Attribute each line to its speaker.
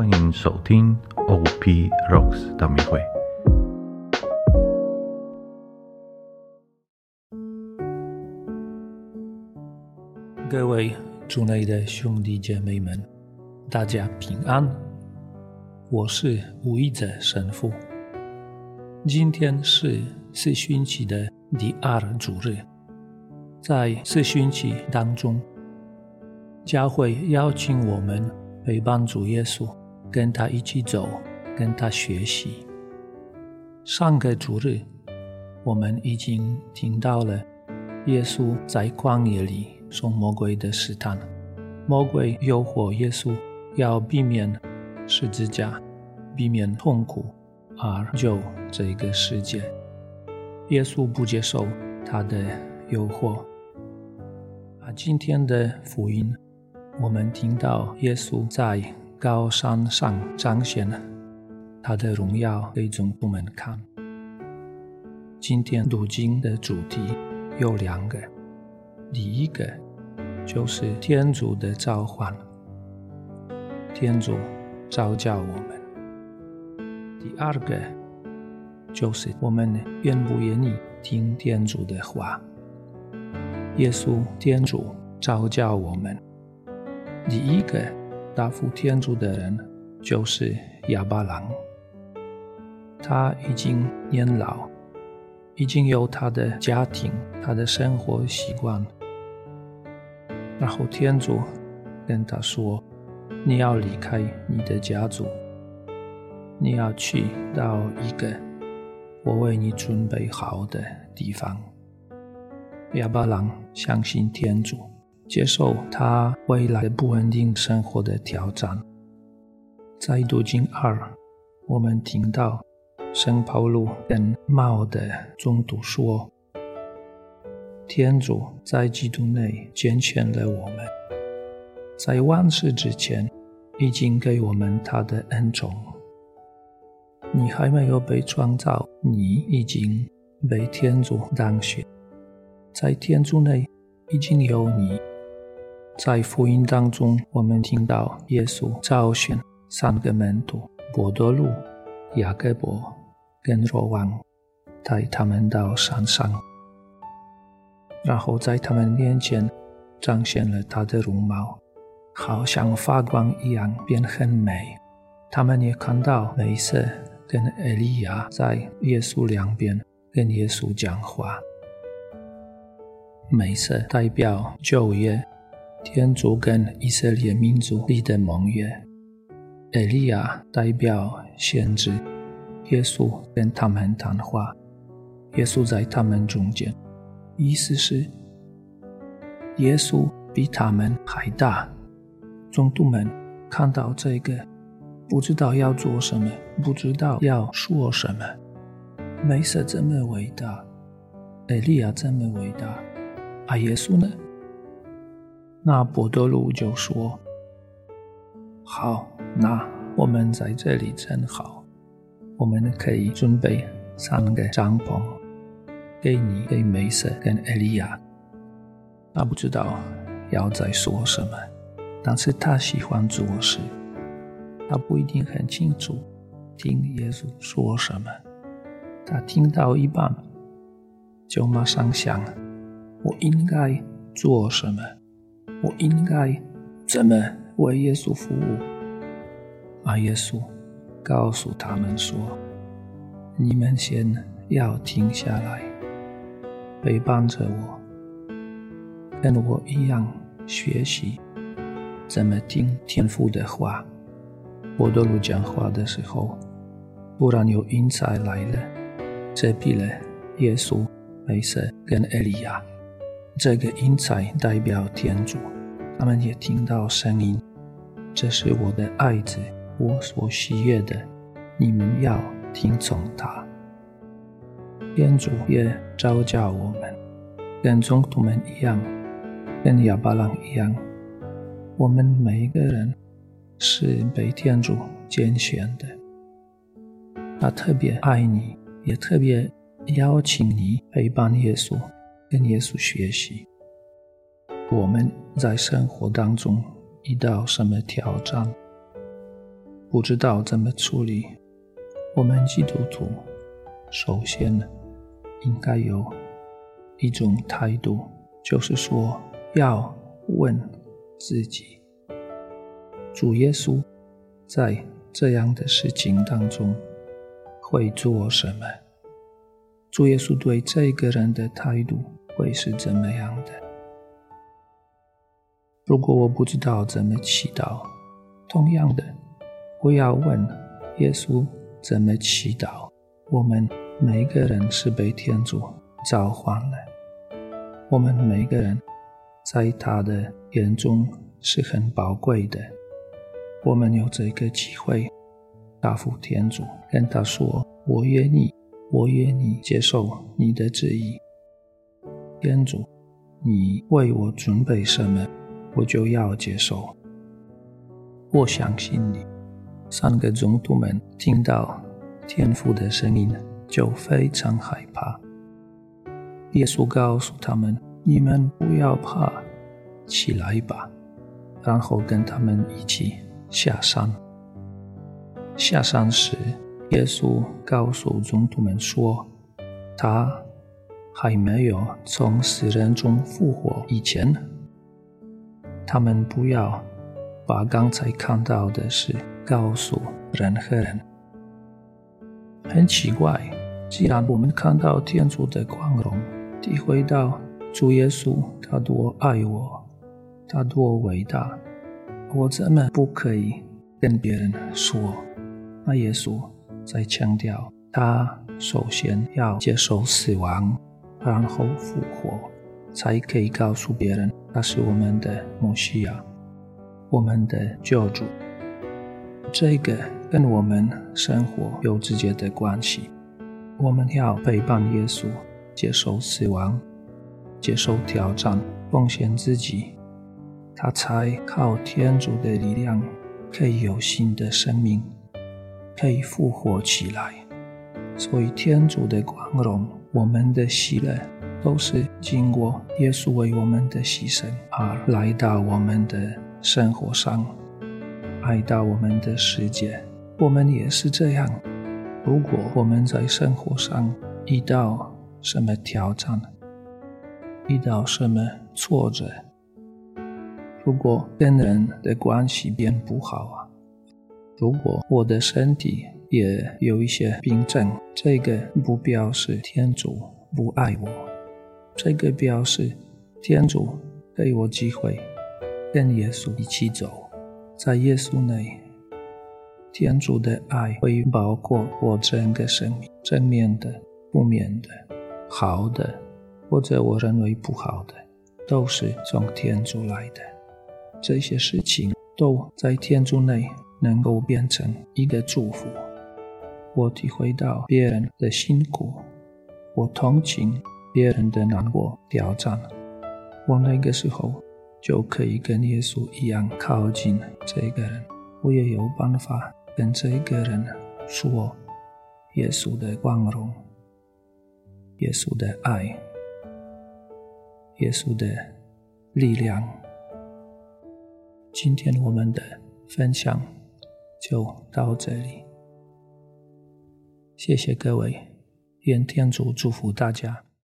Speaker 1: 欢迎收听 OP Rocks 大迷会。
Speaker 2: 各位主内的兄弟姐妹们，大家平安。我是吴义哲神父。今天是四旬期的第二主日，在四旬期当中，教会邀请我们陪伴主耶稣，跟他一起走，跟他学习。上个主日，我们已经听到了耶稣在旷野里受魔鬼的试探，魔鬼诱惑耶稣要避免十字架。避免痛苦而救这个世界，耶稣不接受他的诱惑。啊，今天的福音，我们听到耶稣在高山上彰显了他的荣耀给众徒们看。今天读经的主题有两个，第一个就是天主的召唤，天主召叫我们。第二个就是我们愿不愿意听天主的话。耶稣天主召叫我们。第一个答复天主的人就是哑巴郎。他已经年老，已经有他的家庭、他的生活习惯。然后天主跟他说：“你要离开你的家族。”你要去到一个我为你准备好的地方。哑巴郎相信天主，接受他未来不稳定生活的挑战。在读经二，我们听到圣保禄跟茂的中读说：“天主在基督内拣选了我们，在万世之前已经给我们他的恩宠。”你还没有被创造，你已经被天主当选，在天主内已经有你。在福音当中，我们听到耶稣召选三个门徒：伯多禄、雅各伯跟若望，带他们到山上，然后在他们面前彰显了他的容貌，好像发光一样，变很美。他们也看到美色。跟艾利亚在耶稣两边跟耶稣讲话，美色代表旧约，天主跟以色列民族立的盟约；艾利亚代表先知，耶稣跟他们谈话，耶稣在他们中间，意思是耶稣比他们还大。中徒们看到这个。不知道要做什么，不知道要说什么。梅瑟这么伟大，艾利亚这么伟大，而耶稣呢？那伯多禄就说：“好，那我们在这里真好，我们可以准备三个帐篷，给你、给梅瑟跟艾利亚。”他不知道要在说什么，但是他喜欢做事。他不一定很清楚听耶稣说什么，他听到一半就马上想：我应该做什么？我应该怎么为耶稣服务？而耶稣告诉他们说：“你们先要停下来，陪伴着我，跟我一样学习怎么听天父的话。”波多鲁讲话的时候，突然有云彩来了，遮蔽了耶稣、梅瑟跟艾利亚。这个云彩代表天主，他们也听到声音：“这是我的爱子，我所喜悦的，你们要听从他。”天主也召叫我们，跟宗徒们一样，跟亚巴郎一样，我们每一个人。是被天主拣选的，他特别爱你，也特别邀请你陪伴耶稣，跟耶稣学习。我们在生活当中遇到什么挑战，不知道怎么处理，我们基督徒首先应该有一种态度，就是说要问自己：主耶稣在这样的事情当中会做什么？主耶稣对这个人的态度会是怎么样的？如果我不知道怎么祈祷，同样的。我要问耶稣怎么祈祷？我们每个人是被天主召唤了，我们每个人在他的眼中是很宝贵的。我们有这个机会答复天主，跟他说：“我愿意，我愿意接受你的旨意。”天主，你为我准备什么，我就要接受。我相信你。三个总督们听到天父的声音，就非常害怕。耶稣告诉他们：“你们不要怕，起来吧。”然后跟他们一起下山。下山时，耶稣告诉总督们说：“他还没有从死人中复活以前，他们不要把刚才看到的事。”告诉任何人，很奇怪。既然我们看到天主的光荣，体会到主耶稣他多爱我，他多伟大，我怎么不可以跟别人说？那耶稣在强调，他首先要接受死亡，然后复活，才可以告诉别人他是我们的摩西亚，我们的救主。这个跟我们生活有直接的关系。我们要陪伴耶稣，接受死亡，接受挑战，奉献自己，他才靠天主的力量，可以有新的生命，可以复活起来。所以，天主的光荣，我们的喜乐，都是经过耶稣为我们的牺牲而来到我们的生活上。来到我们的世界，我们也是这样。如果我们在生活上遇到什么挑战，遇到什么挫折，如果跟人的关系变不好啊，如果我的身体也有一些病症，这个不表示天主不爱我，这个表示天主给我机会跟耶稣一起走。在耶稣内，天主的爱会包括我整个生命，正面的、负面的、好的，或者我认为不好的，都是从天主来的。这些事情都在天主内能够变成一个祝福。我体会到别人的辛苦，我同情别人的难过、挑战，我那个时候。就可以跟耶稣一样靠近这个人，我也有办法跟这个人说耶稣的光荣、耶稣的爱、耶稣的力量。今天我们的分享就到这里，谢谢各位，愿天主祝福大家。